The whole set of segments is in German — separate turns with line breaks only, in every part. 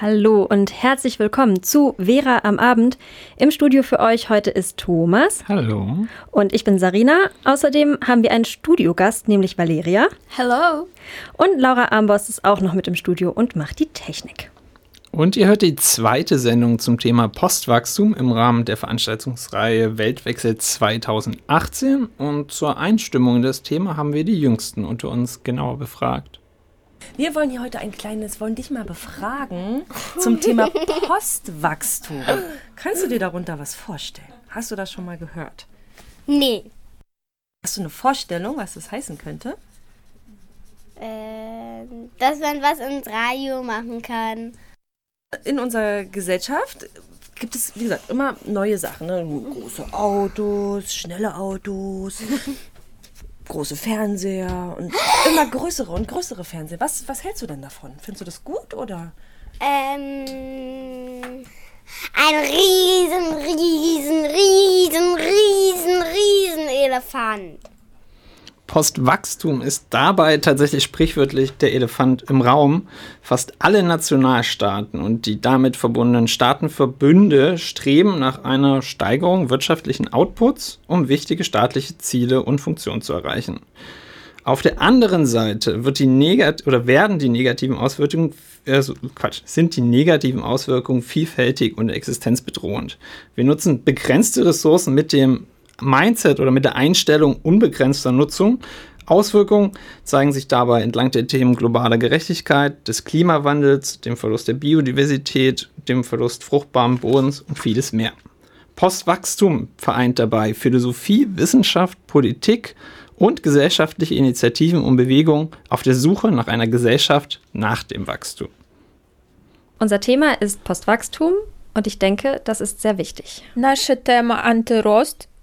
Hallo und herzlich willkommen zu Vera am Abend. Im Studio für euch heute ist Thomas
Hallo.
und ich bin Sarina. Außerdem haben wir einen Studiogast, nämlich Valeria.
Hello.
Und Laura Armboss ist auch noch mit im Studio und macht die Technik.
Und ihr hört die zweite Sendung zum Thema Postwachstum im Rahmen der Veranstaltungsreihe Weltwechsel 2018. Und zur Einstimmung in das Thema haben wir die Jüngsten unter uns genauer befragt.
Wir wollen hier heute ein kleines, wollen dich mal befragen zum Thema Postwachstum. Kannst du dir darunter was vorstellen? Hast du das schon mal gehört?
Nee.
Hast du eine Vorstellung, was das heißen könnte?
Ähm, dass man was ins Radio machen kann.
In unserer Gesellschaft gibt es, wie gesagt, immer neue Sachen. Ne? Große Autos, schnelle Autos, große Fernseher und immer größere und größere Fernseher. Was, was hältst du denn davon? Findest du das gut oder?
Ähm, ein riesen, riesen, riesen, riesen, riesen Elefant.
Postwachstum ist dabei tatsächlich sprichwörtlich der Elefant im Raum. Fast alle Nationalstaaten und die damit verbundenen Staatenverbünde streben nach einer Steigerung wirtschaftlichen Outputs, um wichtige staatliche Ziele und Funktionen zu erreichen. Auf der anderen Seite wird die oder werden die negativen Auswirkungen, also Quatsch, sind die negativen Auswirkungen vielfältig und existenzbedrohend. Wir nutzen begrenzte Ressourcen mit dem Mindset oder mit der Einstellung unbegrenzter Nutzung. Auswirkungen zeigen sich dabei entlang der Themen globaler Gerechtigkeit, des Klimawandels, dem Verlust der Biodiversität, dem Verlust fruchtbaren Bodens und vieles mehr. Postwachstum vereint dabei Philosophie, Wissenschaft, Politik und gesellschaftliche Initiativen und Bewegungen auf der Suche nach einer Gesellschaft nach dem Wachstum.
Unser Thema ist Postwachstum und ich denke, das ist sehr wichtig.
Nasche Thema Antyrost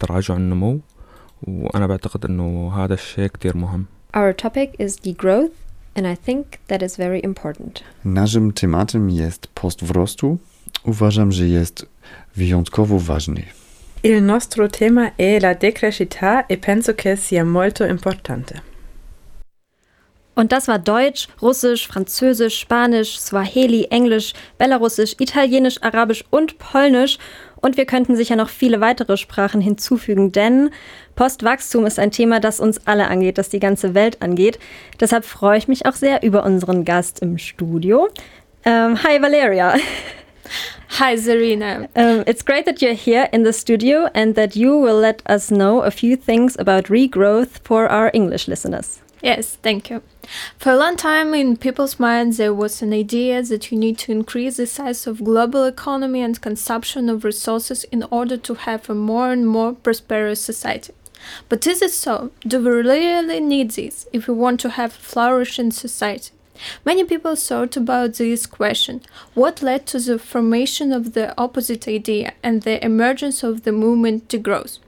تراجع النمو وأنا بعتقد أنه هذا الشيء كتير مهم
Our topic is degrowth and I think that is very important.
Naszym tematem jest post wzrostu. Uważam, że jest wyjątkowo ważny.
Il nostro tema è la decrescita e penso che sia molto importante.
Und das war Deutsch, Russisch, Französisch, Spanisch, Swahili, Englisch, Belarussisch, Italienisch, Arabisch und Polnisch. Und wir könnten sicher noch viele weitere Sprachen hinzufügen, denn Postwachstum ist ein Thema, das uns alle angeht, das die ganze Welt angeht. Deshalb freue ich mich auch sehr über unseren Gast im Studio. Ähm, hi Valeria.
Hi, Zarina.
Um, it's great that you're here in the studio and that you will let us know a few things about regrowth for our English listeners.
Yes, thank you. For a long time in people's minds, there was an idea that you need to increase the size of global economy and consumption of resources in order to have a more and more prosperous society. But is it so? Do we really need this if we want to have a flourishing society? Many people thought about this question what led to the formation of the opposite idea and the emergence of the movement to degrowth?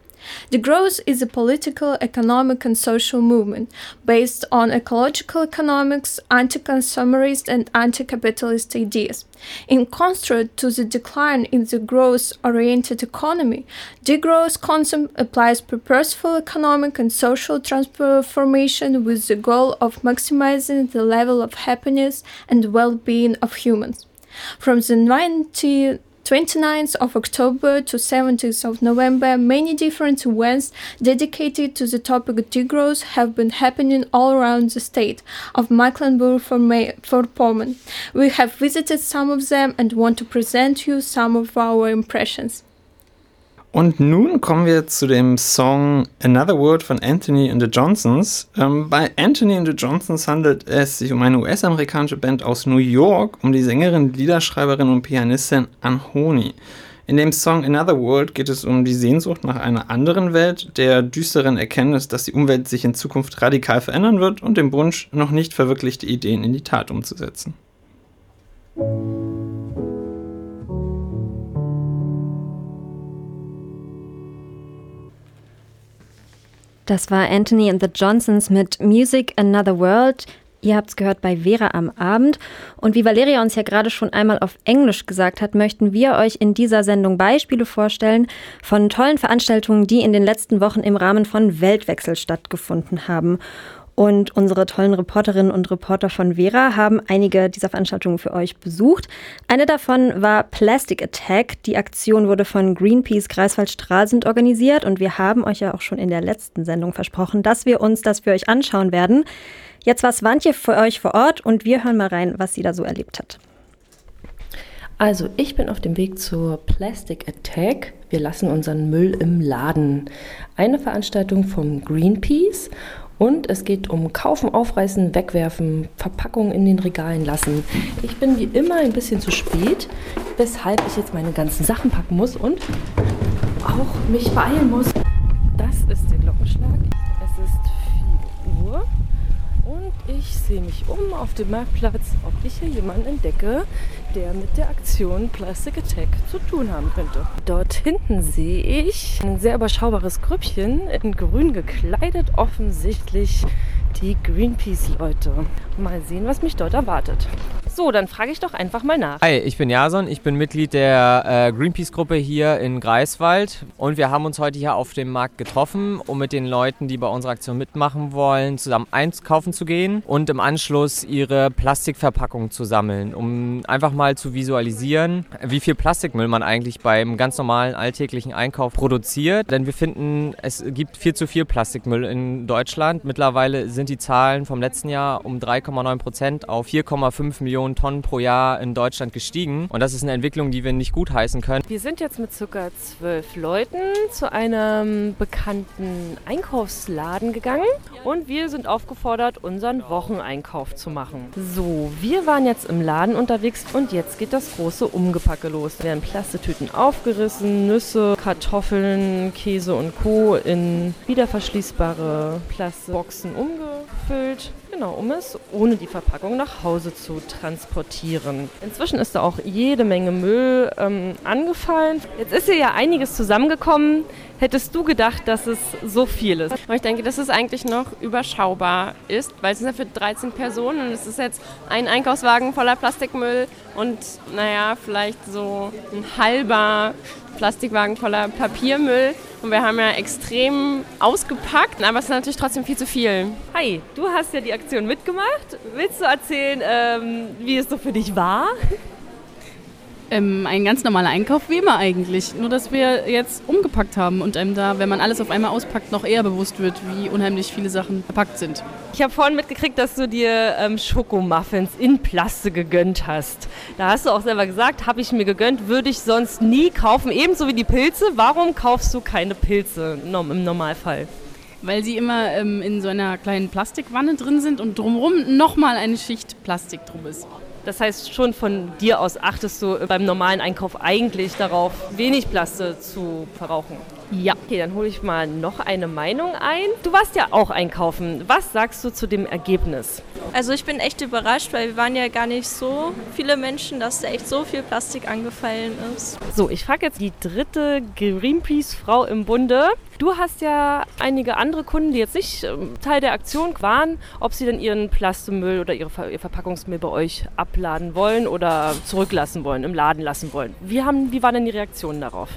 Degrowth is a political, economic, and social movement based on ecological economics, anti consumerist, and anti capitalist ideas. In contrast to the decline in the growth oriented economy, degrowth concept applies purposeful economic and social transformation with the goal of maximizing the level of happiness and well being of humans. From the 90 29th of October to 17th of November, many different events dedicated to the topic degrowth have been happening all around the state of Mecklenburg-Vorpommern. We have visited some of them and want to present you some of our impressions.
Und nun kommen wir zu dem Song Another World von Anthony and the Johnsons. Ähm, bei Anthony and the Johnsons handelt es sich um eine US-amerikanische Band aus New York, um die Sängerin, Liederschreiberin und Pianistin Anhoni. In dem Song Another World geht es um die Sehnsucht nach einer anderen Welt, der düsteren Erkenntnis, dass die Umwelt sich in Zukunft radikal verändern wird und dem Wunsch, noch nicht verwirklichte Ideen in die Tat umzusetzen.
Das war Anthony and the Johnsons mit Music Another World. Ihr habt es gehört bei Vera am Abend. Und wie Valeria uns ja gerade schon einmal auf Englisch gesagt hat, möchten wir euch in dieser Sendung Beispiele vorstellen von tollen Veranstaltungen, die in den letzten Wochen im Rahmen von Weltwechsel stattgefunden haben. Und unsere tollen Reporterinnen und Reporter von Vera haben einige dieser Veranstaltungen für euch besucht. Eine davon war Plastic Attack. Die Aktion wurde von Greenpeace Greifswald-Stralsund organisiert und wir haben euch ja auch schon in der letzten Sendung versprochen, dass wir uns das für euch anschauen werden. Jetzt war Swantje für euch vor Ort und wir hören mal rein, was sie da so erlebt hat.
Also, ich bin auf dem Weg zur Plastic Attack. Wir lassen unseren Müll im Laden. Eine Veranstaltung vom Greenpeace und es geht um Kaufen, Aufreißen, Wegwerfen, Verpackungen in den Regalen lassen. Ich bin wie immer ein bisschen zu spät, weshalb ich jetzt meine ganzen Sachen packen muss und auch mich beeilen muss. Das ist der Glockenschlag. Und ich sehe mich um auf dem Marktplatz, ob ich hier jemanden entdecke, der mit der Aktion Plastic Attack zu tun haben könnte. Dort hinten sehe ich ein sehr überschaubares Grüppchen, in grün gekleidet, offensichtlich die Greenpeace-Leute. Mal sehen, was mich dort erwartet. So, dann frage ich doch einfach mal nach.
Hi, ich bin Jason, ich bin Mitglied der äh, Greenpeace-Gruppe hier in Greifswald und wir haben uns heute hier auf dem Markt getroffen, um mit den Leuten, die bei unserer Aktion mitmachen wollen, zusammen einkaufen zu gehen und im Anschluss ihre Plastikverpackungen zu sammeln, um einfach mal zu visualisieren, wie viel Plastikmüll man eigentlich beim ganz normalen alltäglichen Einkauf produziert. Denn wir finden, es gibt viel zu viel Plastikmüll in Deutschland. Mittlerweile sind die Zahlen vom letzten Jahr um 3,9 Prozent auf 4,5 Millionen Tonnen pro Jahr in Deutschland gestiegen. Und das ist eine Entwicklung, die wir nicht gutheißen können.
Wir sind jetzt mit circa zwölf Leuten zu einem bekannten Einkaufsladen gegangen und wir sind aufgefordert, unseren Wocheneinkauf zu machen. So, wir waren jetzt im Laden unterwegs und jetzt geht das große Umgepacke los. Da werden Plastetüten aufgerissen, Nüsse, Kartoffeln, Käse und Co. in wiederverschließbare Plastikboxen umgefüllt. Genau, um es ohne die Verpackung nach Hause zu transportieren. Inzwischen ist da auch jede Menge Müll ähm, angefallen. Jetzt ist hier ja einiges zusammengekommen. Hättest du gedacht, dass es so viel ist?
Ich denke, dass es eigentlich noch überschaubar ist, weil es ist ja für 13 Personen und es ist jetzt ein Einkaufswagen voller Plastikmüll und naja, vielleicht so ein halber Plastikwagen voller Papiermüll. Und wir haben ja extrem ausgepackt, aber es ist natürlich trotzdem viel zu viel.
Hi, du hast ja die Aktion mitgemacht. Willst du erzählen, ähm, wie es so für dich war?
Ähm, ein ganz normaler Einkauf wie immer eigentlich. Nur, dass wir jetzt umgepackt haben und einem da, wenn man alles auf einmal auspackt, noch eher bewusst wird, wie unheimlich viele Sachen verpackt sind.
Ich habe vorhin mitgekriegt, dass du dir ähm, Schokomuffins in Plaste gegönnt hast. Da hast du auch selber gesagt, habe ich mir gegönnt, würde ich sonst nie kaufen. Ebenso wie die Pilze. Warum kaufst du keine Pilze im Normalfall?
Weil sie immer ähm, in so einer kleinen Plastikwanne drin sind und drumherum nochmal eine Schicht Plastik drum ist.
Das heißt, schon von dir aus achtest du beim normalen Einkauf eigentlich darauf, wenig Plaste zu verrauchen.
Ja.
Okay, dann hole ich mal noch eine Meinung ein. Du warst ja auch einkaufen. Was sagst du zu dem Ergebnis?
Also ich bin echt überrascht, weil wir waren ja gar nicht so viele Menschen, dass da echt so viel Plastik angefallen ist.
So, ich frage jetzt die dritte Greenpeace-Frau im Bunde. Du hast ja einige andere Kunden, die jetzt nicht ähm, Teil der Aktion waren, ob sie denn ihren Plastemüll oder ihre Ver ihr Verpackungsmüll bei euch abladen wollen oder zurücklassen wollen, im Laden lassen wollen. Wie, haben, wie waren denn die Reaktionen darauf?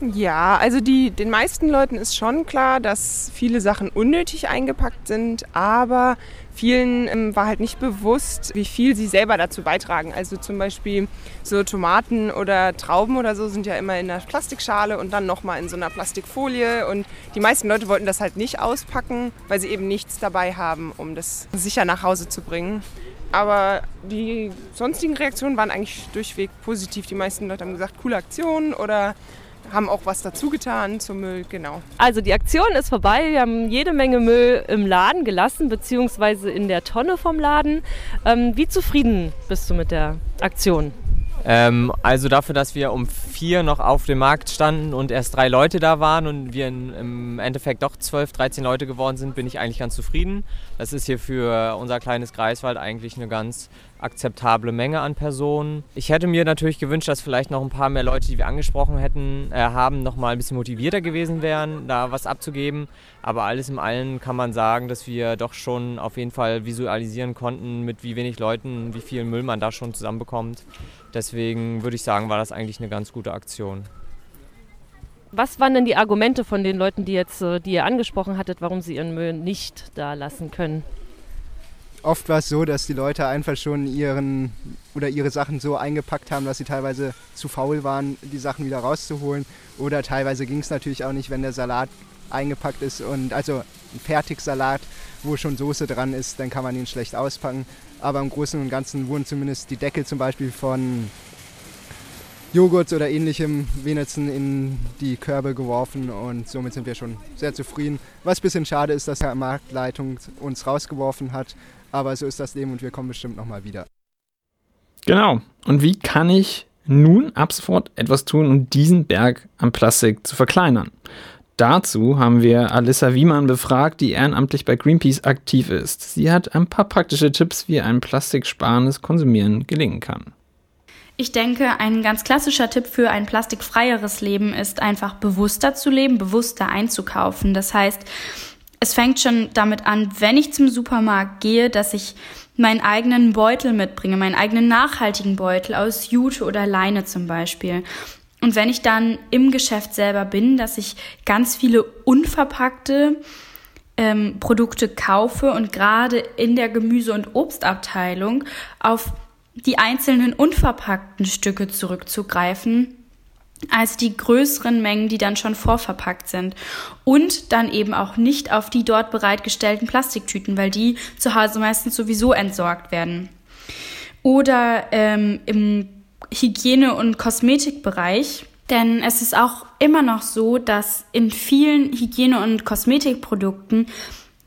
Ja, also die, den meisten Leuten ist schon klar, dass viele Sachen unnötig eingepackt sind, aber vielen ähm, war halt nicht bewusst, wie viel sie selber dazu beitragen. Also zum Beispiel so Tomaten oder Trauben oder so sind ja immer in einer Plastikschale und dann nochmal in so einer Plastikfolie. Und die meisten Leute wollten das halt nicht auspacken, weil sie eben nichts dabei haben, um das sicher nach Hause zu bringen. Aber die sonstigen Reaktionen waren eigentlich durchweg positiv. Die meisten Leute haben gesagt, coole Aktion oder haben auch was dazu getan zum Müll, genau.
Also die Aktion ist vorbei. Wir haben jede Menge Müll im Laden gelassen, beziehungsweise in der Tonne vom Laden. Ähm, wie zufrieden bist du mit der Aktion?
Ähm, also dafür, dass wir um vier noch auf dem Markt standen und erst drei Leute da waren und wir in, im Endeffekt doch 12, 13 Leute geworden sind, bin ich eigentlich ganz zufrieden. Das ist hier für unser kleines Greifswald eigentlich eine ganz akzeptable Menge an Personen. Ich hätte mir natürlich gewünscht, dass vielleicht noch ein paar mehr Leute, die wir angesprochen hätten, äh, haben, noch mal ein bisschen motivierter gewesen wären, da was abzugeben. Aber alles im Allen kann man sagen, dass wir doch schon auf jeden Fall visualisieren konnten, mit wie wenig Leuten, wie viel Müll man da schon zusammenbekommt. Deswegen würde ich sagen, war das eigentlich eine ganz gute Aktion.
Was waren denn die Argumente von den Leuten, die, jetzt, äh, die ihr angesprochen hattet, warum sie ihren Müll nicht da lassen können?
Oft war es so, dass die Leute einfach schon ihren oder ihre Sachen so eingepackt haben, dass sie teilweise zu faul waren, die Sachen wieder rauszuholen. Oder teilweise ging es natürlich auch nicht, wenn der Salat eingepackt ist und also ein Fertigsalat, wo schon Soße dran ist, dann kann man ihn schlecht auspacken. Aber im Großen und Ganzen wurden zumindest die Deckel zum Beispiel von Joghurt oder ähnlichem wenigstens in die Körbe geworfen und somit sind wir schon sehr zufrieden. Was ein bisschen schade ist, dass die Marktleitung uns rausgeworfen hat, aber so ist das Leben und wir kommen bestimmt nochmal wieder.
Genau. Und wie kann ich nun ab sofort etwas tun, um diesen Berg an Plastik zu verkleinern? Dazu haben wir Alissa Wiemann befragt, die ehrenamtlich bei Greenpeace aktiv ist. Sie hat ein paar praktische Tipps, wie ein plastiksparendes Konsumieren gelingen kann.
Ich denke, ein ganz klassischer Tipp für ein plastikfreieres Leben ist einfach bewusster zu leben, bewusster einzukaufen. Das heißt, es fängt schon damit an, wenn ich zum Supermarkt gehe, dass ich meinen eigenen Beutel mitbringe, meinen eigenen nachhaltigen Beutel aus Jute oder Leine zum Beispiel. Und wenn ich dann im Geschäft selber bin, dass ich ganz viele unverpackte ähm, Produkte kaufe und gerade in der Gemüse- und Obstabteilung auf die einzelnen unverpackten Stücke zurückzugreifen, als die größeren Mengen, die dann schon vorverpackt sind. Und dann eben auch nicht auf die dort bereitgestellten Plastiktüten, weil die zu Hause meistens sowieso entsorgt werden. Oder ähm, im Hygiene- und Kosmetikbereich. Denn es ist auch immer noch so, dass in vielen Hygiene- und Kosmetikprodukten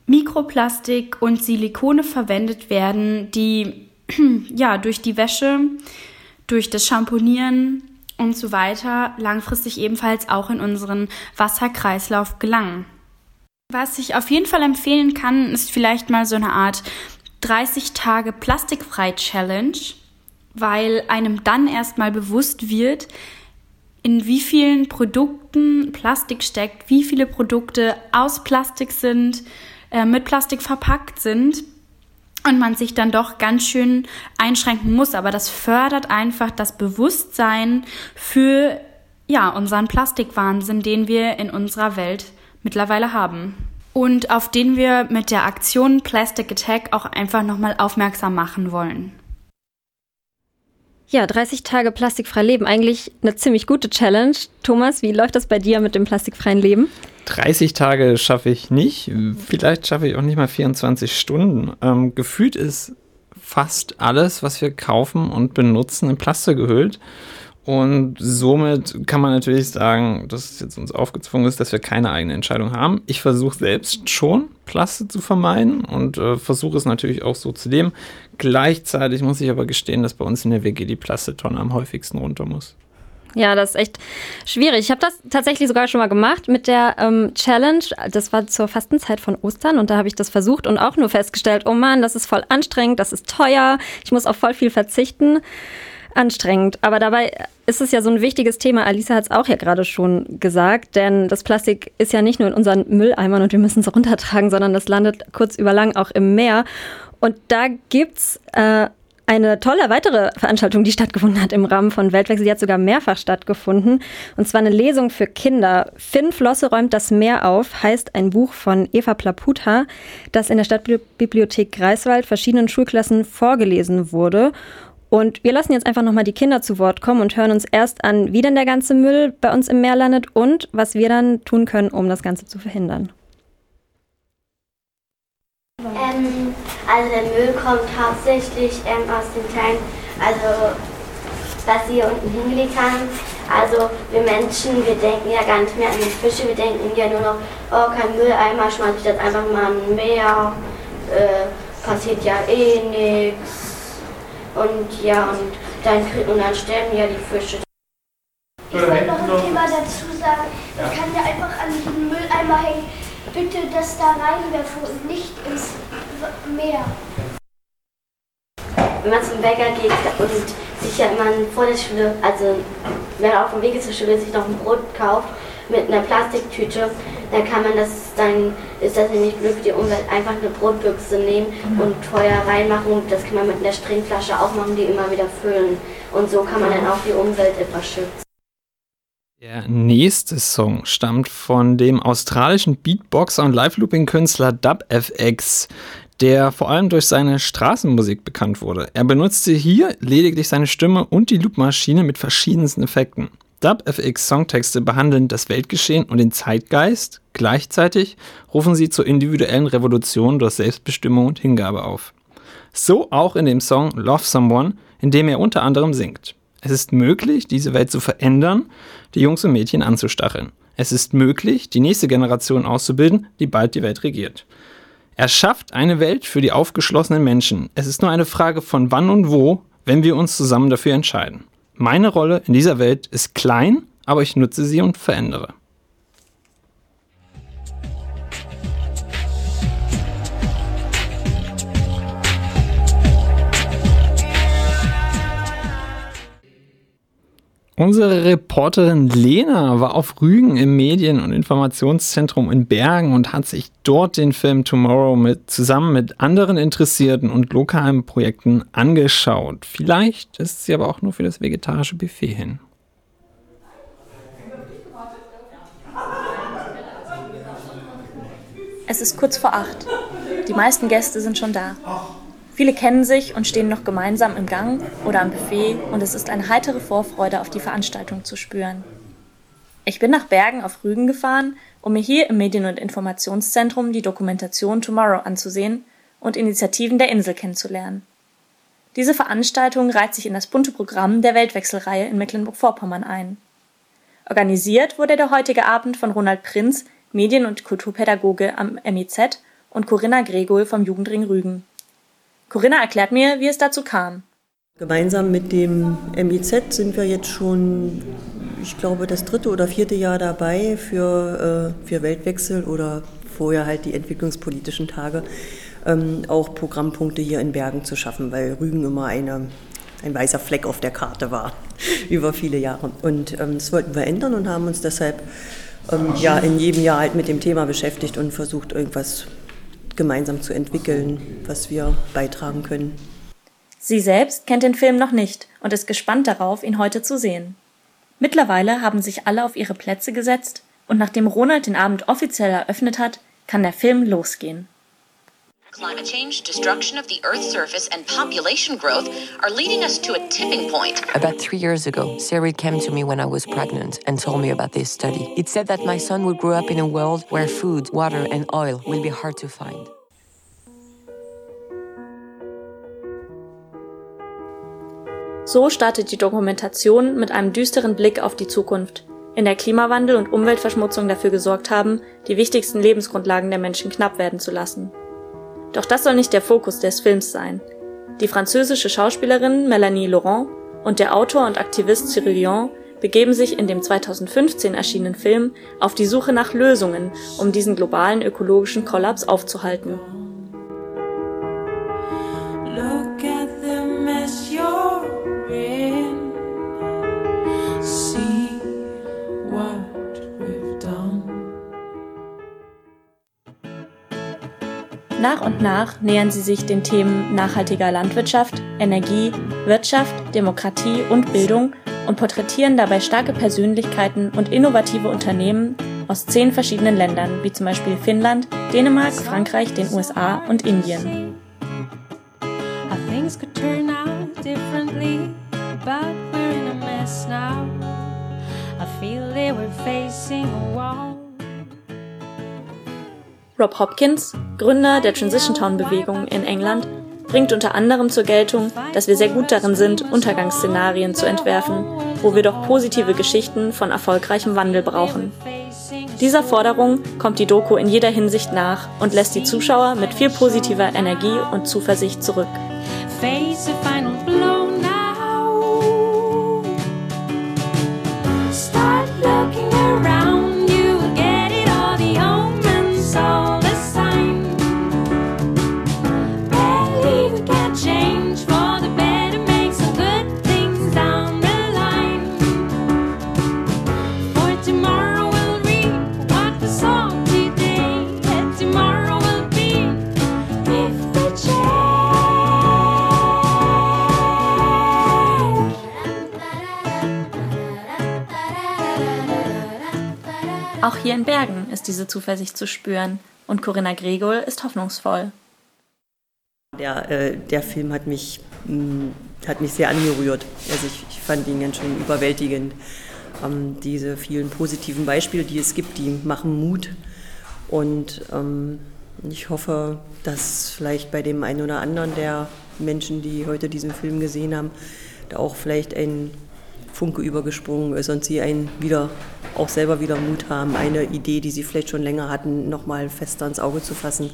Mikroplastik und Silikone verwendet werden, die ja, durch die Wäsche, durch das Shampoonieren und so weiter langfristig ebenfalls auch in unseren Wasserkreislauf gelangen. Was ich auf jeden Fall empfehlen kann, ist vielleicht mal so eine Art 30 Tage Plastikfrei Challenge, weil einem dann erstmal bewusst wird, in wie vielen Produkten Plastik steckt, wie viele Produkte aus Plastik sind, äh, mit Plastik verpackt sind und man sich dann doch ganz schön einschränken muss. Aber das fördert einfach das Bewusstsein für ja, unseren Plastikwahnsinn, den wir in unserer Welt mittlerweile haben. Und auf den wir mit der Aktion Plastic Attack auch einfach nochmal aufmerksam machen wollen.
Ja, 30 Tage plastikfrei leben. Eigentlich eine ziemlich gute Challenge. Thomas, wie läuft das bei dir mit dem plastikfreien Leben?
30 Tage schaffe ich nicht. Vielleicht schaffe ich auch nicht mal 24 Stunden. Ähm, gefühlt ist fast alles, was wir kaufen und benutzen, in Plastik gehüllt. Und somit kann man natürlich sagen, dass es jetzt uns aufgezwungen ist, dass wir keine eigene Entscheidung haben. Ich versuche selbst schon, Plastik zu vermeiden und äh, versuche es natürlich auch so zu leben. Gleichzeitig muss ich aber gestehen, dass bei uns in der WG die Plastiktonne am häufigsten runter muss.
Ja, das ist echt schwierig. Ich habe das tatsächlich sogar schon mal gemacht mit der ähm, Challenge. Das war zur Fastenzeit von Ostern und da habe ich das versucht und auch nur festgestellt, oh Mann, das ist voll anstrengend, das ist teuer, ich muss auf voll viel verzichten. Anstrengend. Aber dabei ist es ja so ein wichtiges Thema. Alisa hat es auch ja gerade schon gesagt, denn das Plastik ist ja nicht nur in unseren Mülleimern und wir müssen es runtertragen, sondern das landet kurz über lang auch im Meer. Und da gibt's äh, eine tolle weitere Veranstaltung, die stattgefunden hat im Rahmen von Weltwechsel. Die hat sogar mehrfach stattgefunden. Und zwar eine Lesung für Kinder. Finn Flosse räumt das Meer auf, heißt ein Buch von Eva Plaputa, das in der Stadtbibliothek Greifswald verschiedenen Schulklassen vorgelesen wurde. Und wir lassen jetzt einfach nochmal die Kinder zu Wort kommen und hören uns erst an, wie denn der ganze Müll bei uns im Meer landet und was wir dann tun können, um das Ganze zu verhindern.
Ähm, also der Müll kommt hauptsächlich ähm, aus den kleinen, also
was sie hier unten hingelegt haben. Also wir Menschen, wir denken ja gar nicht mehr an die Fische, wir denken ja nur noch, oh kein Mülleimer, schmeiß ich das einfach mal in Meer, äh, passiert ja eh nichts. Und ja, und dann, und dann sterben ja die Fische.
Ich wollte noch ein Thema dazu sagen. Ich kann ja einfach an diesen Mülleimer hängen. Bitte das da reinwerfen und nicht ins Meer.
Wenn man zum Bäcker geht und sich ja immer vor der Schule, also wenn er auf dem Weg zur Schule sich noch ein Brot kauft mit einer Plastiktüte, dann kann man das, dann ist das nämlich blöd für die Umwelt, einfach eine Brotbüchse nehmen und Feuer reinmachen. Das kann man mit einer Stringflasche auch machen, die immer wieder füllen. Und so kann man dann auch die Umwelt etwas schützen.
Der nächste Song stammt von dem australischen Beatboxer und Live-Looping-Künstler DubFX, der vor allem durch seine Straßenmusik bekannt wurde. Er benutzte hier lediglich seine Stimme und die Loopmaschine mit verschiedensten Effekten. DubFX Songtexte behandeln das Weltgeschehen und den Zeitgeist, gleichzeitig rufen sie zur individuellen Revolution durch Selbstbestimmung und Hingabe auf. So auch in dem Song Love Someone, in dem er unter anderem singt. Es ist möglich, diese Welt zu verändern, die Jungs und Mädchen anzustacheln. Es ist möglich, die nächste Generation auszubilden, die bald die Welt regiert. Er schafft eine Welt für die aufgeschlossenen Menschen. Es ist nur eine Frage von wann und wo, wenn wir uns zusammen dafür entscheiden. Meine Rolle in dieser Welt ist klein, aber ich nutze sie und verändere. Unsere Reporterin Lena war auf Rügen im Medien- und Informationszentrum in Bergen und hat sich dort den Film Tomorrow mit, zusammen mit anderen Interessierten und lokalen Projekten angeschaut. Vielleicht ist sie aber auch nur für das vegetarische Buffet hin.
Es ist kurz vor acht. Die meisten Gäste sind schon da. Viele kennen sich und stehen noch gemeinsam im Gang oder am Buffet und es ist eine heitere Vorfreude auf die Veranstaltung zu spüren. Ich bin nach Bergen auf Rügen gefahren, um mir hier im Medien- und Informationszentrum die Dokumentation Tomorrow anzusehen und Initiativen der Insel kennenzulernen. Diese Veranstaltung reiht sich in das bunte Programm der Weltwechselreihe in Mecklenburg-Vorpommern ein. Organisiert wurde der heutige Abend von Ronald Prinz, Medien- und Kulturpädagoge am MIZ, und Corinna Gregol vom Jugendring Rügen. Corinna erklärt mir, wie es dazu kam.
Gemeinsam mit dem MIZ sind wir jetzt schon, ich glaube, das dritte oder vierte Jahr dabei für, äh, für Weltwechsel oder vorher halt die entwicklungspolitischen Tage, ähm, auch Programmpunkte hier in Bergen zu schaffen, weil Rügen immer eine, ein weißer Fleck auf der Karte war über viele Jahre. Und ähm, das wollten wir ändern und haben uns deshalb ähm, ja, in jedem Jahr halt mit dem Thema beschäftigt und versucht, irgendwas gemeinsam zu entwickeln, was wir beitragen können.
Sie selbst kennt den Film noch nicht und ist gespannt darauf, ihn heute zu sehen. Mittlerweile haben sich alle auf ihre Plätze gesetzt und nachdem Ronald den Abend offiziell eröffnet hat, kann der Film losgehen.
Climate change, destruction of the Earth's surface, and population growth are leading us to a tipping point.
About three years ago, Siri came to me when I was pregnant and told me about this study. It said that my son would grow up in a world where food, water, and oil will be hard to find.
So startet die Dokumentation mit einem düsteren Blick auf die Zukunft, in der Klimawandel und Umweltverschmutzung dafür gesorgt haben, die wichtigsten Lebensgrundlagen der Menschen knapp werden zu lassen. Doch das soll nicht der Fokus des Films sein. Die französische Schauspielerin Melanie Laurent und der Autor und Aktivist Cyril Lyon begeben sich in dem 2015 erschienenen Film auf die Suche nach Lösungen, um diesen globalen ökologischen Kollaps aufzuhalten. Nach und nach nähern sie sich den Themen nachhaltiger Landwirtschaft, Energie, Wirtschaft, Demokratie und Bildung und porträtieren dabei starke Persönlichkeiten und innovative Unternehmen aus zehn verschiedenen Ländern, wie zum Beispiel Finnland, Dänemark, Frankreich, den USA und Indien.
Feel they were facing a wall.
Rob Hopkins, Gründer der Transition Town Bewegung in England, bringt unter anderem zur Geltung, dass wir sehr gut darin sind, Untergangsszenarien zu entwerfen, wo wir doch positive Geschichten von erfolgreichem Wandel brauchen. Dieser Forderung kommt die Doku in jeder Hinsicht nach und lässt die Zuschauer mit viel positiver Energie und Zuversicht zurück. Zuversicht zu spüren und Corinna Gregol ist hoffnungsvoll.
Der, äh, der Film hat mich, mh, hat mich sehr angerührt. Also ich, ich fand ihn ganz schön überwältigend. Ähm, diese vielen positiven Beispiele, die es gibt, die machen Mut. Und ähm, ich hoffe, dass vielleicht bei dem einen oder anderen der Menschen, die heute diesen Film gesehen haben, da auch vielleicht ein Funke übergesprungen ist und sie einen wieder auch selber wieder Mut haben, eine Idee, die sie vielleicht schon länger hatten, nochmal fester ins Auge zu fassen.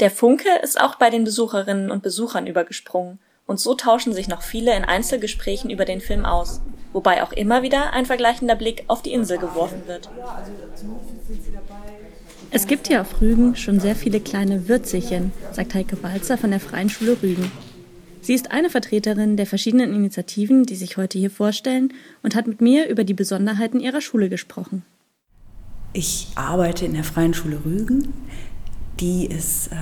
Der Funke ist auch bei den Besucherinnen und Besuchern übergesprungen und so tauschen sich noch viele in Einzelgesprächen über den Film aus, wobei auch immer wieder ein vergleichender Blick auf die Insel geworfen wird. Es gibt hier auf Rügen schon sehr viele kleine Würzelchen, sagt Heike Balzer von der Freien Schule Rügen. Sie ist eine Vertreterin der verschiedenen Initiativen, die sich heute hier vorstellen und hat mit mir über die Besonderheiten ihrer Schule gesprochen.
Ich arbeite in der Freien Schule Rügen. Die ist äh,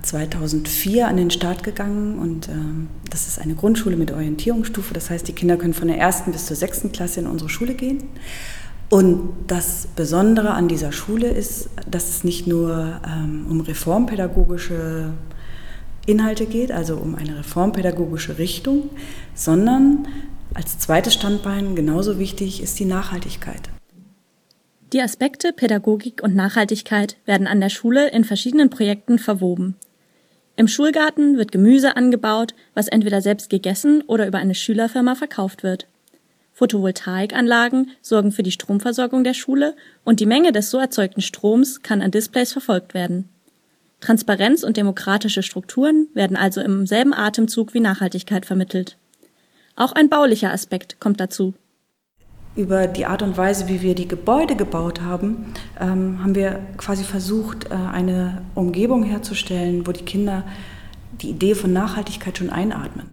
2004 an den Start gegangen und ähm, das ist eine Grundschule mit Orientierungsstufe. Das heißt, die Kinder können von der ersten bis zur sechsten Klasse in unsere Schule gehen. Und das Besondere an dieser Schule ist, dass es nicht nur ähm, um reformpädagogische Inhalte geht, also um eine reformpädagogische Richtung, sondern als zweites Standbein genauso wichtig ist die Nachhaltigkeit.
Die Aspekte Pädagogik und Nachhaltigkeit werden an der Schule in verschiedenen Projekten verwoben. Im Schulgarten wird Gemüse angebaut, was entweder selbst gegessen oder über eine Schülerfirma verkauft wird. Photovoltaikanlagen sorgen für die Stromversorgung der Schule und die Menge des so erzeugten Stroms kann an Displays verfolgt werden. Transparenz und demokratische Strukturen werden also im selben Atemzug wie Nachhaltigkeit vermittelt. Auch ein baulicher Aspekt kommt dazu.
Über die Art und Weise, wie wir die Gebäude gebaut haben, ähm, haben wir quasi versucht, äh, eine Umgebung herzustellen, wo die Kinder die Idee von Nachhaltigkeit schon einatmen.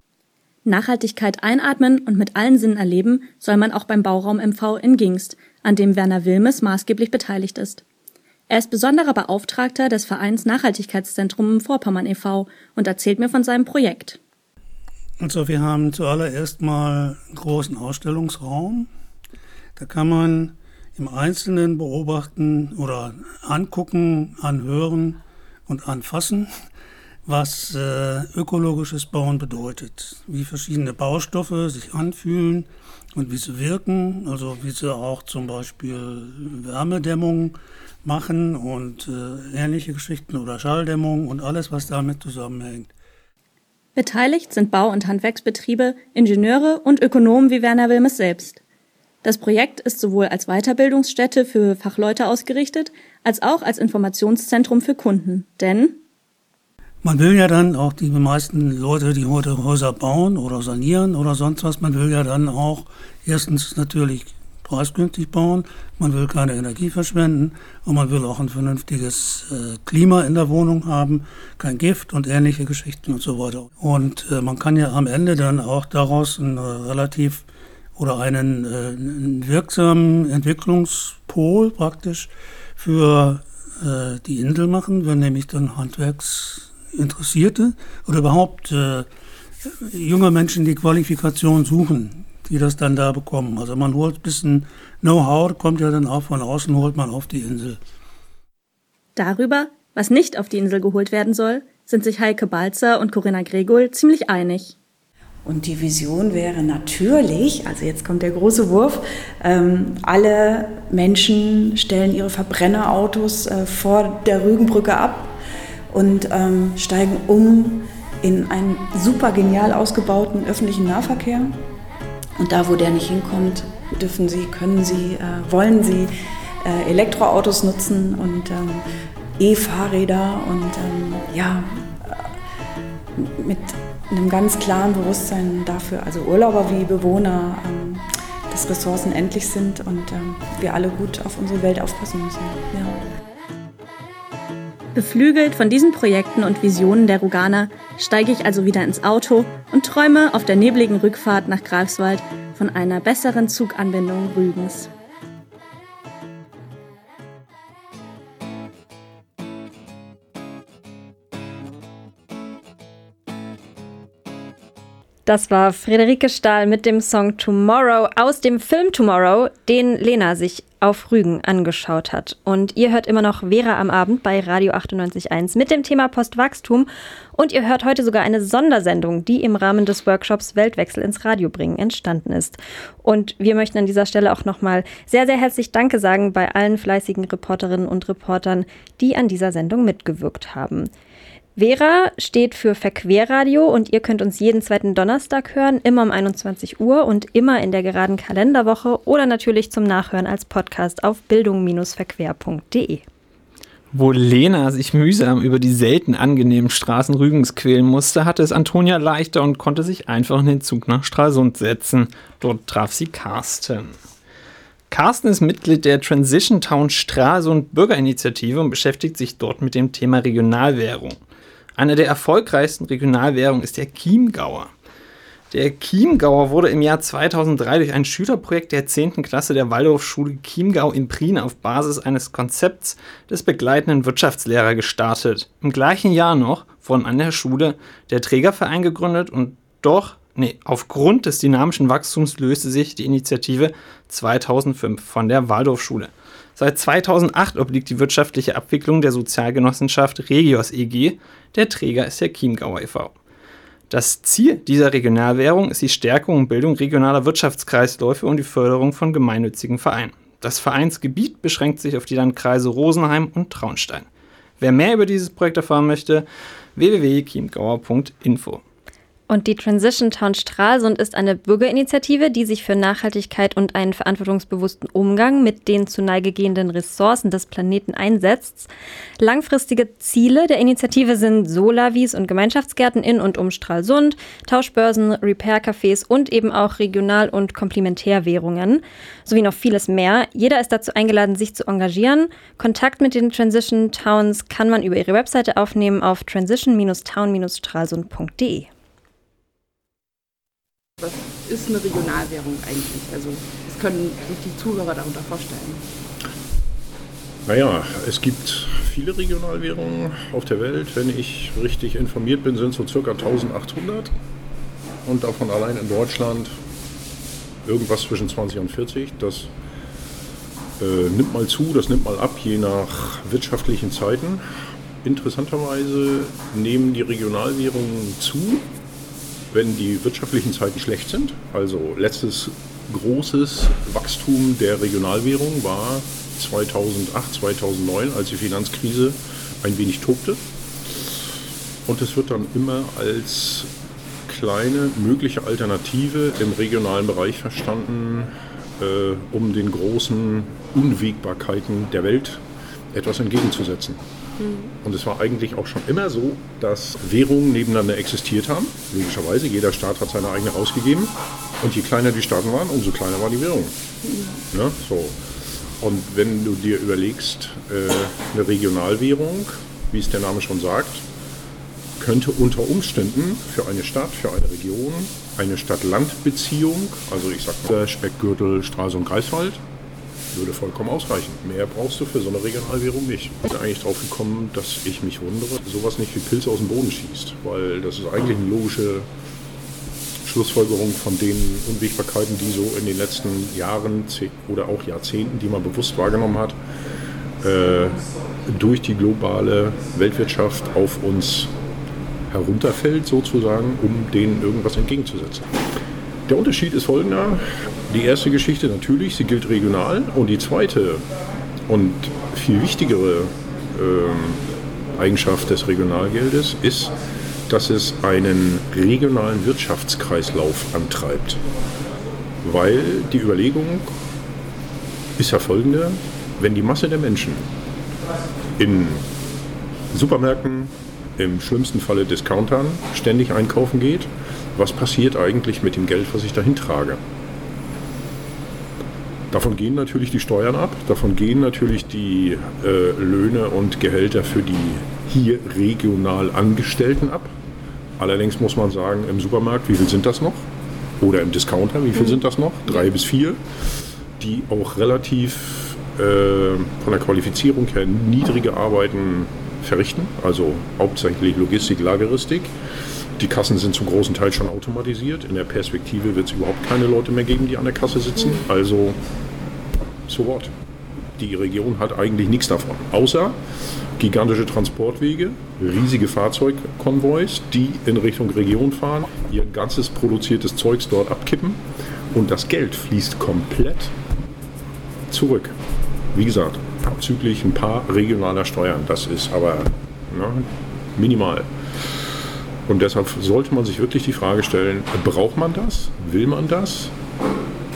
Nachhaltigkeit einatmen und mit allen Sinnen erleben soll man auch beim Bauraum MV in Gingst, an dem Werner Wilmes maßgeblich beteiligt ist. Er ist besonderer Beauftragter des Vereins Nachhaltigkeitszentrum Vorpommern e.V. und erzählt mir von seinem Projekt.
Also wir haben zuallererst mal einen großen Ausstellungsraum. Da kann man im Einzelnen beobachten oder angucken, anhören und anfassen, was äh, ökologisches Bauen bedeutet, wie verschiedene Baustoffe sich anfühlen und wie sie wirken, also wie sie auch zum Beispiel Wärmedämmung machen und äh, ähnliche Geschichten oder Schalldämmung und alles, was damit zusammenhängt.
Beteiligt sind Bau- und Handwerksbetriebe, Ingenieure und Ökonomen wie Werner Wilmes selbst. Das Projekt ist sowohl als Weiterbildungsstätte für Fachleute ausgerichtet, als auch als Informationszentrum für Kunden. Denn
man will ja dann auch die meisten Leute, die heute Häuser bauen oder sanieren oder sonst was, man will ja dann auch erstens natürlich preisgünstig bauen, man will keine Energie verschwenden und man will auch ein vernünftiges äh, Klima in der Wohnung haben, kein Gift und ähnliche Geschichten und so weiter. Und äh, man kann ja am Ende dann auch daraus ein äh, relativ oder einen, einen wirksamen Entwicklungspol praktisch für die Insel machen, wenn nämlich dann Handwerksinteressierte oder überhaupt junge Menschen die Qualifikation suchen, die das dann da bekommen. Also man holt ein bisschen Know-how, kommt ja dann auch von außen, holt man auf die Insel.
darüber, was nicht auf die Insel geholt werden soll, sind sich Heike Balzer und Corinna Gregol ziemlich einig.
Und die Vision wäre natürlich, also jetzt kommt der große Wurf, ähm, alle Menschen stellen ihre Verbrennerautos äh, vor der Rügenbrücke ab und ähm, steigen um in einen super genial ausgebauten öffentlichen Nahverkehr. Und da, wo der nicht hinkommt, dürfen Sie, können Sie, äh, wollen Sie äh, Elektroautos nutzen und ähm, E-Fahrräder und ähm, ja, mit einem ganz klaren Bewusstsein dafür, also Urlauber wie Bewohner, ähm, dass Ressourcen endlich sind und ähm, wir alle gut auf unsere Welt aufpassen müssen. Ja.
Beflügelt von diesen Projekten und Visionen der Ruganer steige ich also wieder ins Auto und träume auf der nebligen Rückfahrt nach Greifswald von einer besseren Zuganbindung Rügens. Das war Friederike Stahl mit dem Song Tomorrow aus dem Film Tomorrow, den Lena sich auf Rügen angeschaut hat. Und ihr hört immer noch Vera am Abend bei Radio 98.1 mit dem Thema Postwachstum. Und ihr hört heute sogar eine Sondersendung, die im Rahmen des Workshops Weltwechsel ins Radio bringen entstanden ist. Und wir möchten an dieser Stelle auch nochmal sehr, sehr herzlich Danke sagen bei allen fleißigen Reporterinnen und Reportern, die an dieser Sendung mitgewirkt haben. Vera steht für Verquerradio und ihr könnt uns jeden zweiten Donnerstag hören, immer um 21 Uhr und immer in der geraden Kalenderwoche oder natürlich zum Nachhören als Podcast auf bildung-verquer.de.
Wo Lena sich mühsam über die selten angenehmen Straßen Rügens quälen musste, hatte es Antonia leichter und konnte sich einfach in den Zug nach Stralsund setzen. Dort traf sie Carsten. Carsten ist Mitglied der Transition Town Stralsund Bürgerinitiative und beschäftigt sich dort mit dem Thema Regionalwährung. Eine der erfolgreichsten Regionalwährungen ist der Chiemgauer. Der Chiemgauer wurde im Jahr 2003 durch ein Schülerprojekt der 10. Klasse der Waldorfschule Chiemgau in Prien auf Basis eines Konzepts des begleitenden Wirtschaftslehrer gestartet. Im gleichen Jahr noch wurden an der Schule der Trägerverein gegründet und doch, nee, aufgrund des dynamischen Wachstums löste sich die Initiative 2005 von der Waldorfschule. Seit 2008 obliegt die wirtschaftliche Abwicklung der Sozialgenossenschaft Regios EG. Der Träger ist der Chiemgauer e.V. Das Ziel dieser Regionalwährung ist die Stärkung und Bildung regionaler Wirtschaftskreisläufe und die Förderung von gemeinnützigen Vereinen. Das Vereinsgebiet beschränkt sich auf die Landkreise Rosenheim und Traunstein. Wer mehr über dieses Projekt erfahren möchte, www.chiemgauer.info.
Und die Transition Town Stralsund ist eine Bürgerinitiative, die sich für Nachhaltigkeit und einen verantwortungsbewussten Umgang mit den zu Neige gehenden Ressourcen des Planeten einsetzt. Langfristige Ziele der Initiative sind Solavis und Gemeinschaftsgärten in und um Stralsund, Tauschbörsen, Repair-Cafés und eben auch Regional- und Komplementärwährungen, sowie noch vieles mehr. Jeder ist dazu eingeladen, sich zu engagieren. Kontakt mit den Transition Towns kann man über ihre Webseite aufnehmen auf transition-town-stralsund.de.
Was ist eine Regionalwährung eigentlich? Also, was können sich die Zuhörer darunter vorstellen?
Naja, es gibt viele Regionalwährungen auf der Welt. Wenn ich richtig informiert bin, sind es so circa 1800. Und davon allein in Deutschland irgendwas zwischen 20 und 40. Das äh, nimmt mal zu, das nimmt mal ab, je nach wirtschaftlichen Zeiten. Interessanterweise nehmen die Regionalwährungen zu, wenn die wirtschaftlichen Zeiten schlecht sind. Also letztes großes Wachstum der Regionalwährung war 2008, 2009, als die Finanzkrise ein wenig tobte. Und es wird dann immer als kleine mögliche Alternative im regionalen Bereich verstanden, äh, um den großen Unwägbarkeiten der Welt etwas entgegenzusetzen. Und es war eigentlich auch schon immer so, dass Währungen nebeneinander existiert haben. Logischerweise, jeder Staat hat seine eigene rausgegeben. Und je kleiner die Staaten waren, umso kleiner war die Währung. Ne? So. Und wenn du dir überlegst, äh, eine Regionalwährung, wie es der Name schon sagt, könnte unter Umständen für eine Stadt, für eine Region, eine Stadt-Land-Beziehung, also ich sag mal Speckgürtel, Straße und Greifswald, würde vollkommen ausreichen. Mehr brauchst du für so eine Regionalwährung nicht. Ich bin eigentlich drauf gekommen, dass ich mich wundere, sowas nicht wie Pilze aus dem Boden schießt, weil das ist eigentlich eine logische Schlussfolgerung von den Unwägbarkeiten, die so in den letzten Jahren oder auch Jahrzehnten, die man bewusst wahrgenommen hat, äh, durch die globale Weltwirtschaft auf uns herunterfällt, sozusagen, um denen irgendwas entgegenzusetzen. Der Unterschied ist folgender. Die erste Geschichte natürlich, sie gilt regional. Und die zweite und viel wichtigere äh, Eigenschaft des Regionalgeldes ist, dass es einen regionalen Wirtschaftskreislauf antreibt. Weil die Überlegung ist ja folgende, wenn die Masse der Menschen in Supermärkten, im schlimmsten Falle Discountern, ständig einkaufen geht, was passiert eigentlich mit dem Geld, was ich dahin trage? Davon gehen natürlich die Steuern ab, davon gehen natürlich die äh, Löhne und Gehälter für die hier regional Angestellten ab. Allerdings muss man sagen, im Supermarkt, wie viel sind das noch? Oder im Discounter, wie viel
Mhm.
sind das noch? Drei bis vier, die auch relativ äh, von der Qualifizierung her niedrige Arbeiten verrichten, also hauptsächlich Logistik, Lageristik. Die Kassen sind zum großen Teil schon automatisiert. In der Perspektive wird es überhaupt keine Leute mehr geben, die an der Kasse sitzen. Also, so what? Die Region hat eigentlich nichts davon. Außer gigantische Transportwege, riesige Fahrzeugkonvois, die in Richtung Region fahren, ihr ganzes produziertes Zeugs dort abkippen und das Geld fließt komplett zurück. Wie gesagt, abzüglich ein paar regionaler Steuern. Das ist aber ne, minimal. Und deshalb sollte man sich wirklich die Frage stellen, braucht man das? Will man das?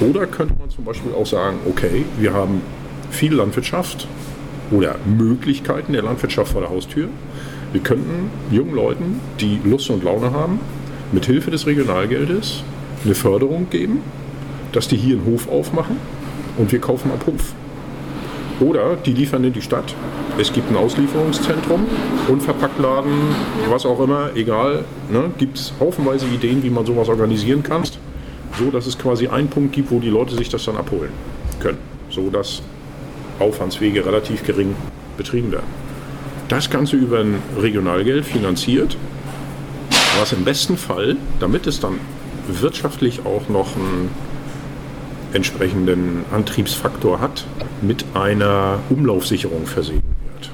Oder könnte man zum Beispiel auch sagen, okay, wir haben viel Landwirtschaft oder Möglichkeiten der Landwirtschaft vor der Haustür. Wir könnten jungen Leuten, die Lust und Laune haben, mit Hilfe des Regionalgeldes eine Förderung geben, dass die hier einen Hof aufmachen und wir kaufen ab Hof. Oder die liefern in die Stadt. Es gibt ein Auslieferungszentrum, Unverpacktladen, was auch immer, egal. Ne, gibt es haufenweise Ideen, wie man sowas organisieren kann. So, dass es quasi einen Punkt gibt, wo die Leute sich das dann abholen können. So, dass Aufwandswege relativ gering betrieben werden. Das Ganze über ein Regionalgeld finanziert, was im besten Fall, damit es dann wirtschaftlich auch noch einen entsprechenden Antriebsfaktor hat, mit einer Umlaufsicherung versehen wird.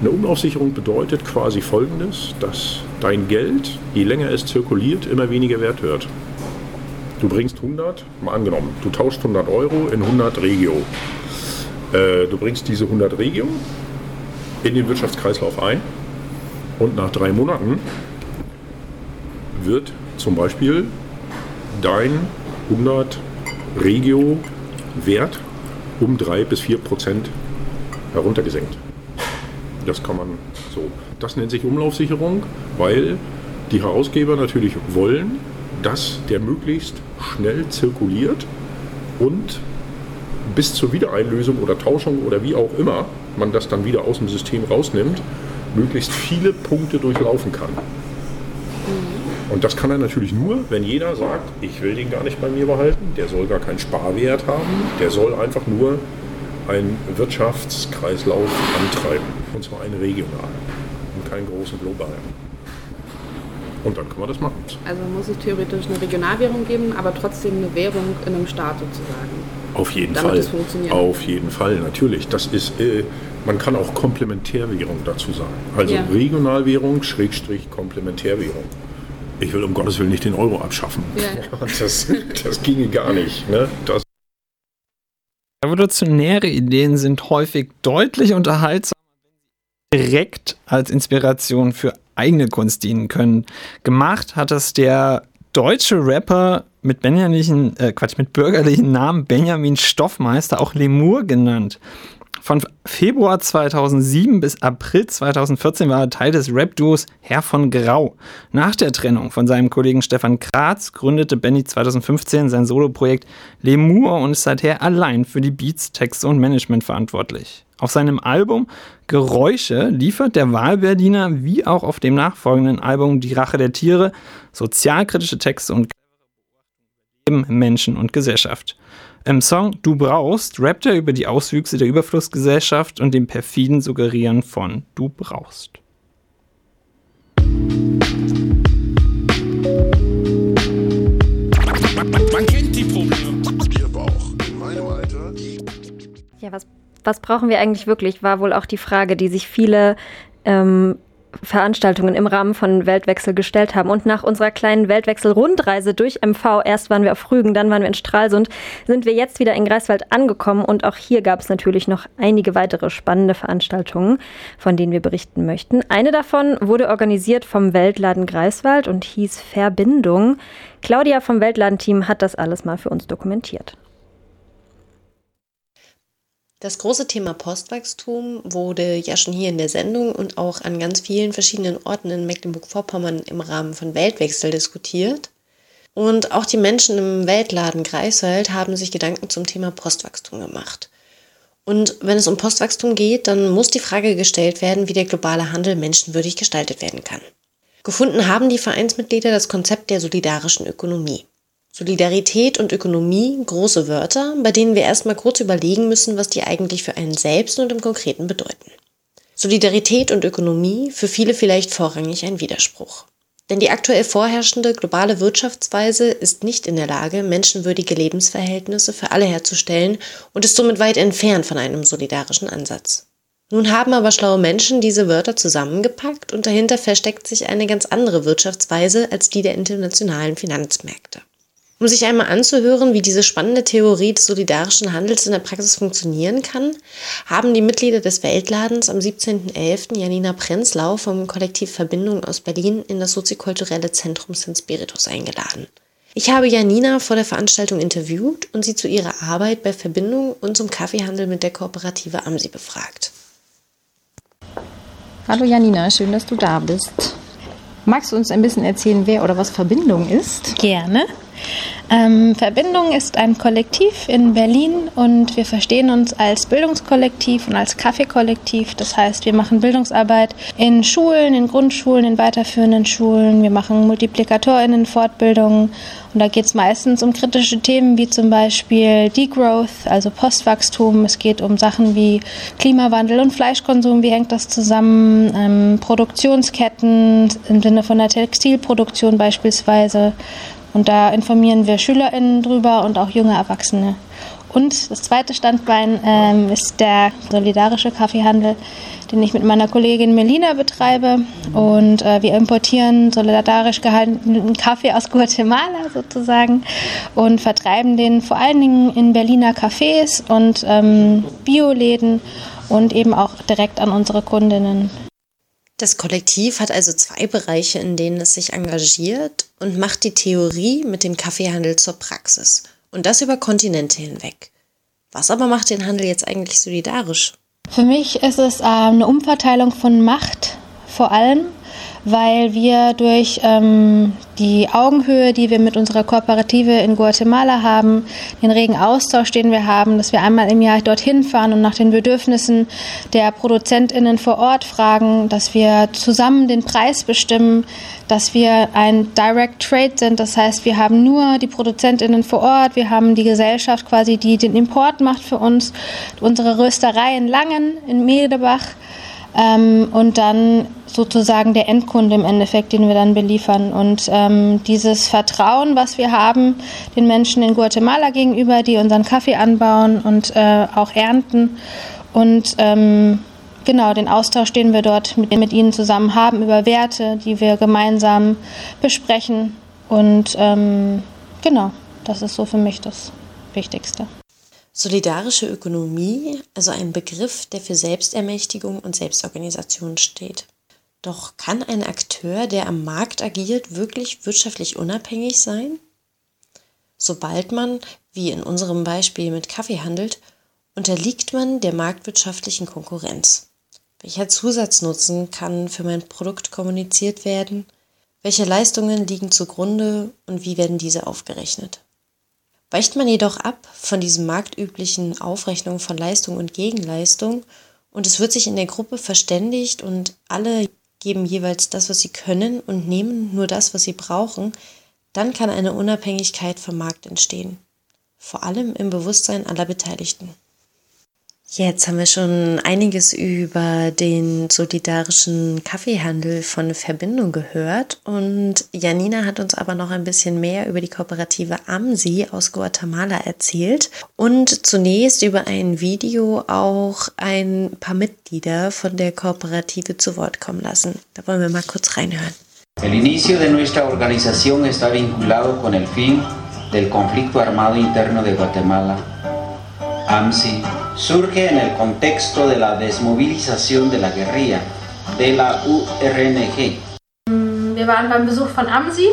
Eine Umlaufsicherung bedeutet quasi folgendes, dass dein Geld, je länger es zirkuliert, immer weniger wert wird. Du bringst 100, mal angenommen, du tauscht 100 Euro in 100 Regio. Äh, du bringst diese 100 Regio in den Wirtschaftskreislauf ein und nach drei Monaten wird zum Beispiel dein 100 Regio Wert um 3 bis 4 Prozent heruntergesenkt. Das kann man so. Das nennt sich Umlaufsicherung, weil die Herausgeber natürlich wollen, dass der möglichst schnell zirkuliert und bis zur Wiedereinlösung oder Tauschung oder wie auch immer man das dann wieder aus dem System rausnimmt, möglichst viele Punkte durchlaufen kann. Und das kann er natürlich nur, wenn jeder sagt, ich will den gar nicht bei mir behalten, der soll gar keinen Sparwert haben, der soll einfach nur einen Wirtschaftskreislauf antreiben. Und zwar einen regionalen und keinen großen globalen. Und dann kann man das machen.
Also muss es theoretisch eine Regionalwährung geben, aber trotzdem eine Währung in einem Staat sozusagen.
Auf jeden
Damit
Fall.
es funktioniert.
Auf jeden Fall, natürlich. Das ist, äh, man kann auch Komplementärwährung dazu sagen. Also
Ja.
Regionalwährung, Schrägstrich, Komplementärwährung. Ich will um Gottes Willen nicht den Euro abschaffen.
Ja.
Das, das ginge gar nicht. Ne? Das
Revolutionäre Ideen sind häufig deutlich unterhaltsam, direkt als Inspiration für eigene Kunst dienen können. Gemacht hat es der deutsche Rapper mit bäuerlichen, äh, Quatsch, mit bürgerlichen Namen Benjamin Stoffmeister, auch Lemur genannt. Von Februar 2007 bis April 2014 war er Teil des Rap-Duos Herr von Grau. Nach der Trennung von seinem Kollegen Stefan Kratz gründete Benny 2015 sein Soloprojekt Lemur und ist seither allein für die Beats, Texte und Management verantwortlich. Auf seinem Album Geräusche liefert der Wahlberliner wie auch auf dem nachfolgenden Album Die Rache der Tiere sozialkritische Texte und Leben, Menschen und Gesellschaft. Im Song Du brauchst rappt er über die Auswüchse der Überflussgesellschaft und dem perfiden Suggerieren von Du brauchst.
Man kennt die Probleme. Wir aber auch. In meinem Alter.
Ja, was, was brauchen wir eigentlich wirklich, war wohl auch die Frage, die sich viele ähm, Veranstaltungen im Rahmen von Weltwechsel gestellt haben. Und nach unserer kleinen Weltwechsel-Rundreise durch MV, erst waren wir auf Rügen, dann waren wir in Stralsund, sind wir jetzt wieder in Greifswald angekommen. Und auch hier gab es natürlich noch einige weitere spannende Veranstaltungen, von denen wir berichten möchten. Eine davon wurde organisiert vom Weltladen Greifswald und hieß Verbindung. Claudia vom Weltladenteam hat das alles mal für uns dokumentiert.
Das große Thema Postwachstum wurde ja schon hier in der Sendung und auch an ganz vielen verschiedenen Orten in Mecklenburg-Vorpommern im Rahmen von Weltwechsel diskutiert. Und auch die Menschen im Weltladen Greifswald haben sich Gedanken zum Thema Postwachstum gemacht. Und wenn es um Postwachstum geht, dann muss die Frage gestellt werden, wie der globale Handel menschenwürdig gestaltet werden kann. Gefunden haben die Vereinsmitglieder das Konzept der solidarischen Ökonomie. Solidarität und Ökonomie, große Wörter, bei denen wir erstmal kurz überlegen müssen, was die eigentlich für einen selbst und im Konkreten bedeuten. Solidarität und Ökonomie, für viele vielleicht vorrangig ein Widerspruch. Denn die aktuell vorherrschende globale Wirtschaftsweise ist nicht in der Lage, menschenwürdige Lebensverhältnisse für alle herzustellen und ist somit weit entfernt von einem solidarischen Ansatz. Nun haben aber schlaue Menschen diese Wörter zusammengepackt und dahinter versteckt sich eine ganz andere Wirtschaftsweise als die der internationalen Finanzmärkte. Um sich einmal anzuhören, wie diese spannende Theorie des solidarischen Handels in der Praxis funktionieren kann, haben die Mitglieder des Weltladens am 17.11. Janina Prenzlau vom Kollektiv Verbindung aus Berlin in das soziokulturelle Zentrum St. Spiritus eingeladen. Ich habe Janina vor der Veranstaltung interviewt und sie zu ihrer Arbeit bei Verbindung und zum Kaffeehandel mit der Kooperative AMSI befragt.
Hallo Janina, schön, dass du da bist. Magst du uns ein bisschen erzählen, wer oder was Verbindung ist?
Gerne. Ähm, Verbindung ist ein Kollektiv in Berlin und wir verstehen uns als Bildungskollektiv und als Kaffeekollektiv. Das heißt, wir machen Bildungsarbeit in Schulen, in Grundschulen, in weiterführenden Schulen. Wir machen MultiplikatorInnen Fortbildungen und da geht es meistens um kritische Themen wie zum Beispiel Degrowth, also Postwachstum. Es geht um Sachen wie Klimawandel und Fleischkonsum. Wie hängt das zusammen? Ähm, Produktionsketten im Sinne von der Textilproduktion beispielsweise. Und da informieren wir SchülerInnen drüber und auch junge Erwachsene. Und das zweite Standbein ähm, ist der solidarische Kaffeehandel, den ich mit meiner Kollegin Melina betreibe. Und äh, wir importieren solidarisch gehaltenen Kaffee aus Guatemala sozusagen und vertreiben den vor allen Dingen in Berliner Cafés und ähm, Bioläden und eben auch direkt an unsere Kundinnen.
Das Kollektiv hat also zwei Bereiche, in denen es sich engagiert und macht die Theorie mit dem Kaffeehandel zur Praxis. Und das über Kontinente hinweg. Was aber macht den Handel jetzt eigentlich solidarisch?
Für mich ist es äh, eine Umverteilung von Macht vor allem weil wir durch ähm, die Augenhöhe, die wir mit unserer Kooperative in Guatemala haben, den regen Austausch, den wir haben, dass wir einmal im Jahr dorthin fahren und nach den Bedürfnissen der ProduzentInnen vor Ort fragen, dass wir zusammen den Preis bestimmen, dass wir ein Direct Trade sind. Das heißt, wir haben nur die ProduzentInnen vor Ort, wir haben die Gesellschaft quasi, die den Import macht für uns, unsere Rösterei in Langen, in Medebach ähm, und dann sozusagen der Endkunde im Endeffekt, den wir dann beliefern. Und ähm, dieses Vertrauen, was wir haben den Menschen in Guatemala gegenüber, die unseren Kaffee anbauen und äh, auch ernten und ähm, genau den Austausch, den wir dort mit, mit ihnen zusammen haben über Werte, die wir gemeinsam besprechen. Und ähm, genau, das ist so für mich das Wichtigste.
Solidarische Ökonomie, also ein Begriff, der für Selbstermächtigung und Selbstorganisation steht. Doch kann ein Akteur, der am Markt agiert, wirklich wirtschaftlich unabhängig sein? Sobald man, wie in unserem Beispiel mit Kaffee handelt, unterliegt man der marktwirtschaftlichen Konkurrenz. Welcher Zusatznutzen kann für mein Produkt kommuniziert werden? Welche Leistungen liegen zugrunde und wie werden diese aufgerechnet? Weicht man jedoch ab von diesem marktüblichen Aufrechnung von Leistung und Gegenleistung und es wird sich in der Gruppe verständigt und alle geben jeweils das, was sie können und nehmen nur das, was sie brauchen, dann kann eine Unabhängigkeit vom Markt entstehen. Vor allem im Bewusstsein aller Beteiligten. Jetzt haben wir schon einiges über den solidarischen Kaffeehandel von Verbindung gehört und Janina hat uns aber noch ein bisschen mehr über die Kooperative AMSI aus Guatemala erzählt und zunächst über ein Video auch ein paar Mitglieder von der Kooperative zu Wort kommen lassen. Da wollen wir mal kurz reinhören.
El inicio de nuestra organización está vinculado con el fin del conflicto armado interno de Guatemala. AMSI surge en el contexto de la desmovilización de la guerrilla de la URNG.
Wir waren beim Besuch von AMSI.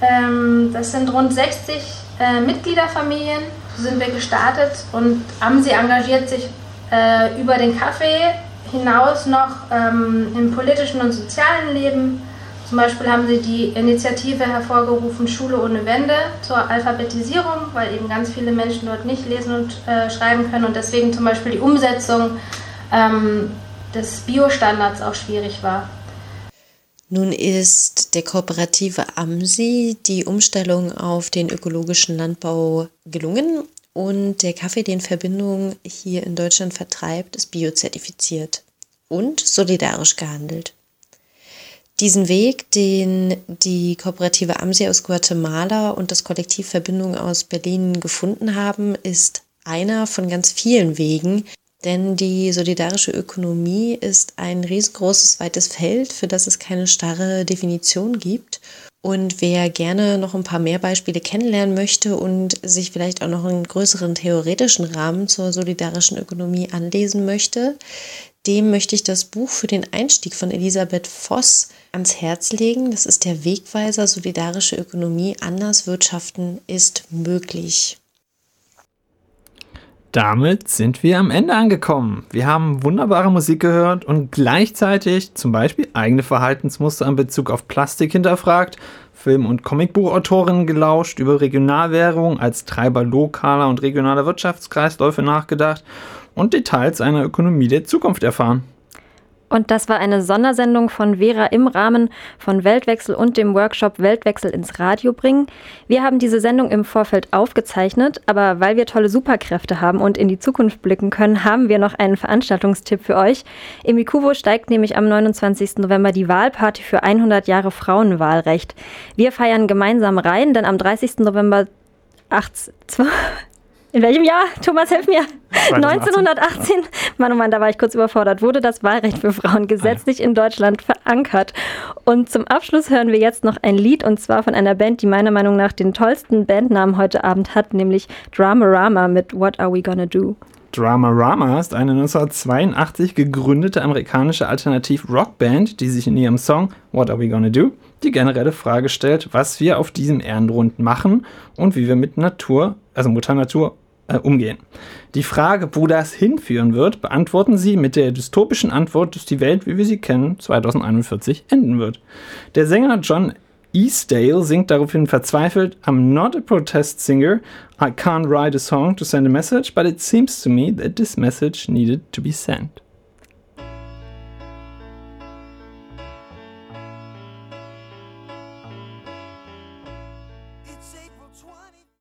Ähm, Das sind rund 60 äh, Mitgliederfamilien. So sind wir gestartet und AMSI engagiert sich äh, über den Kaffee hinaus noch ähm, im politischen und sozialen Leben. Zum Beispiel haben sie die Initiative hervorgerufen Schule ohne Wände zur Alphabetisierung, weil eben ganz viele Menschen dort nicht lesen und äh, schreiben können und deswegen zum Beispiel die Umsetzung ähm, des Biostandards auch schwierig war.
Nun ist der kooperative AMSI die Umstellung auf den ökologischen Landbau gelungen und der Kaffee, den Verbindung hier in Deutschland vertreibt, ist biozertifiziert und solidarisch gehandelt. Diesen Weg, den die Kooperative AMSI aus Guatemala und das Kollektiv Verbindung aus Berlin gefunden haben, ist einer von ganz vielen Wegen, denn die solidarische Ökonomie ist ein riesengroßes, weites Feld, für das es keine starre Definition gibt. Und wer gerne noch ein paar mehr Beispiele kennenlernen möchte und sich vielleicht auch noch einen größeren theoretischen Rahmen zur solidarischen Ökonomie anlesen möchte, dem möchte ich das Buch für den Einstieg von Elisabeth Voss ans Herz legen. Das ist der Wegweiser Solidarische Ökonomie. Anders wirtschaften ist möglich.
Damit sind wir am Ende angekommen. Wir haben wunderbare Musik gehört und gleichzeitig zum Beispiel eigene Verhaltensmuster in Bezug auf Plastik hinterfragt, Film- und Comicbuchautorinnen gelauscht, über Regionalwährung als Treiber lokaler und regionaler Wirtschaftskreisläufe nachgedacht und Details einer Ökonomie der Zukunft erfahren.
Und das war eine Sondersendung von Vera im Rahmen von Weltwechsel und dem Workshop Weltwechsel ins Radio bringen. Wir haben diese Sendung im Vorfeld aufgezeichnet, aber weil wir tolle Superkräfte haben und in die Zukunft blicken können, haben wir noch einen Veranstaltungstipp für euch. Im Ikubo steigt nämlich am 29. November die Wahlparty für 100 Jahre Frauenwahlrecht. Wir feiern gemeinsam rein, denn am 30. November 18, in welchem Jahr? Thomas, hilf mir. 1918, Mann, oh Mann, da war ich kurz überfordert, wurde das Wahlrecht für Frauen gesetzlich in Deutschland verankert. Und zum Abschluss hören wir jetzt noch ein Lied und zwar von einer Band, die meiner Meinung nach den tollsten Bandnamen heute Abend hat, nämlich Dramarama mit What Are We Gonna Do?
Dramarama ist eine 1982 gegründete amerikanische Alternativ-Rockband, die sich in ihrem Song What Are We Gonna Do die generelle Frage stellt, was wir auf diesem Erdenrund machen und wie wir mit Natur, also Mutter Natur, äh, umgehen. Die Frage, wo das hinführen wird, beantworten sie mit der dystopischen Antwort, dass die Welt, wie wir sie kennen, 2041 enden wird. Der Sänger John Eastdale singt daraufhin verzweifelt, I'm not a protest singer, I can't write a song to send a message, but it seems to me that this message needed to be sent.